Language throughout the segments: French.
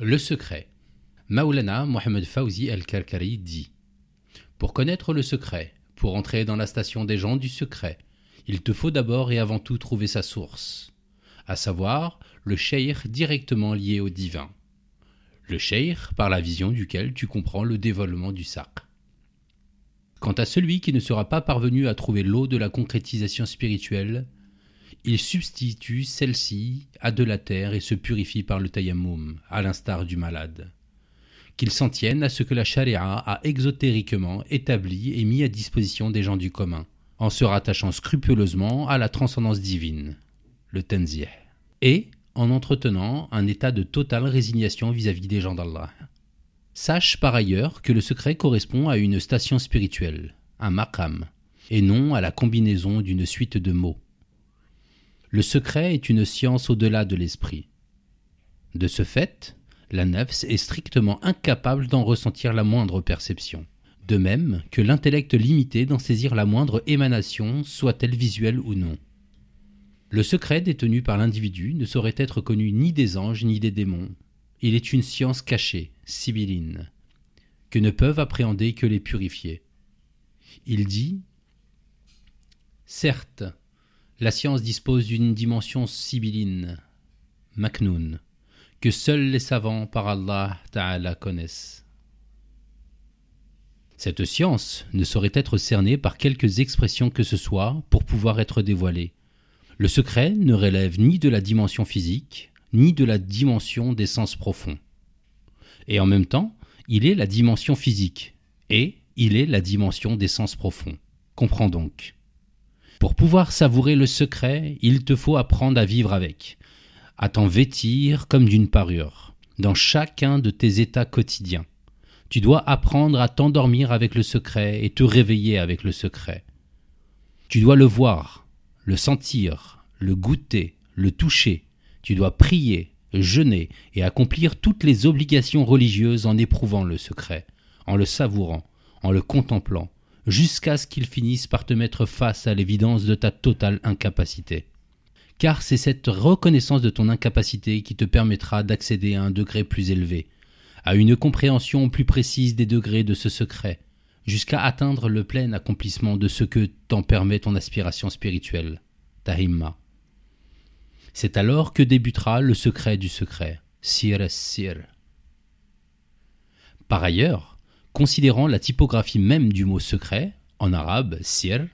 Le secret. Maulana Mohamed Fawzi al-Karkari dit Pour connaître le secret, pour entrer dans la station des gens du secret, il te faut d'abord et avant tout trouver sa source, à savoir le sheikh directement lié au divin. Le sheikh par la vision duquel tu comprends le dévoilement du sacre. Quant à celui qui ne sera pas parvenu à trouver l'eau de la concrétisation spirituelle, il substitue celle-ci à de la terre et se purifie par le tayammum, à l'instar du malade. Qu'il s'en tienne à ce que la charia a exotériquement établi et mis à disposition des gens du commun, en se rattachant scrupuleusement à la transcendance divine, le tenzih, et en entretenant un état de totale résignation vis-à-vis des gens d'Allah. Sache par ailleurs que le secret correspond à une station spirituelle, un maqam, et non à la combinaison d'une suite de mots. Le secret est une science au-delà de l'esprit. De ce fait, la nefs est strictement incapable d'en ressentir la moindre perception. De même que l'intellect limité d'en saisir la moindre émanation, soit-elle visuelle ou non. Le secret détenu par l'individu ne saurait être connu ni des anges ni des démons. Il est une science cachée, sibylline, que ne peuvent appréhender que les purifiés. Il dit Certes, la science dispose d'une dimension sibylline, maknoun, que seuls les savants par Allah Ta'ala connaissent. Cette science ne saurait être cernée par quelques expressions que ce soit pour pouvoir être dévoilée. Le secret ne relève ni de la dimension physique, ni de la dimension des sens profonds. Et en même temps, il est la dimension physique, et il est la dimension des sens profonds. Comprends donc. Pour pouvoir savourer le secret, il te faut apprendre à vivre avec, à t'en vêtir comme d'une parure, dans chacun de tes états quotidiens. Tu dois apprendre à t'endormir avec le secret et te réveiller avec le secret. Tu dois le voir, le sentir, le goûter, le toucher. Tu dois prier, jeûner et accomplir toutes les obligations religieuses en éprouvant le secret, en le savourant, en le contemplant, jusqu'à ce qu'il finisse par te mettre face à l'évidence de ta totale incapacité. Car c'est cette reconnaissance de ton incapacité qui te permettra d'accéder à un degré plus élevé, à une compréhension plus précise des degrés de ce secret, jusqu'à atteindre le plein accomplissement de ce que t'en permet ton aspiration spirituelle, ta himma. C'est alors que débutera le secret du secret, sir sir. Par ailleurs, Considérant la typographie même du mot secret, en arabe, sir,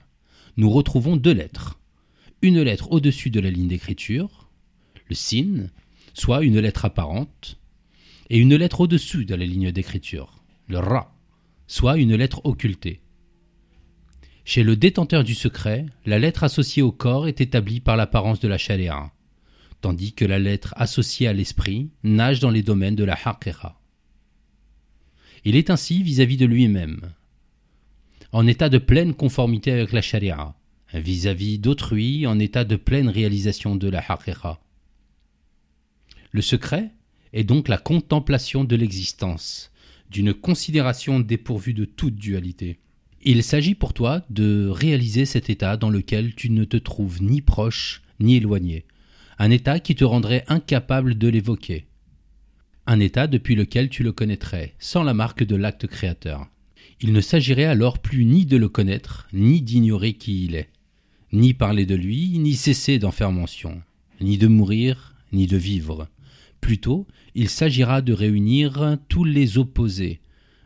nous retrouvons deux lettres. Une lettre au-dessus de la ligne d'écriture, le sin, soit une lettre apparente, et une lettre au-dessus de la ligne d'écriture, le ra, soit une lettre occultée. Chez le détenteur du secret, la lettre associée au corps est établie par l'apparence de la chaléa, tandis que la lettre associée à l'esprit nage dans les domaines de la haqiqa. Il est ainsi vis-à-vis de lui-même, en état de pleine conformité avec la charia, vis-à-vis d'autrui en état de pleine réalisation de la haqiqa. Le secret est donc la contemplation de l'existence, d'une considération dépourvue de toute dualité. Il s'agit pour toi de réaliser cet état dans lequel tu ne te trouves ni proche ni éloigné, un état qui te rendrait incapable de l'évoquer, un état depuis lequel tu le connaîtrais, sans la marque de l'acte créateur. Il ne s'agirait alors plus ni de le connaître, ni d'ignorer qui il est, ni parler de lui, ni cesser d'en faire mention, ni de mourir, ni de vivre. Plutôt, il s'agira de réunir tous les opposés,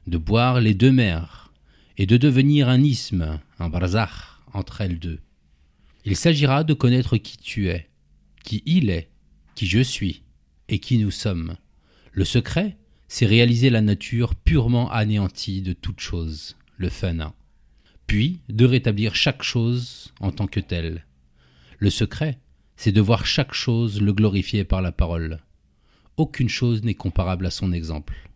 de boire les deux mers, et de devenir un isthme, un barzakh entre elles deux. Il s'agira de connaître qui tu es, qui il est, qui je suis, et qui nous sommes. Le secret, c'est réaliser la nature purement anéantie de toute chose, le fana, puis de rétablir chaque chose en tant que telle. Le secret, c'est de voir chaque chose le glorifier par la parole. Aucune chose n'est comparable à son exemple.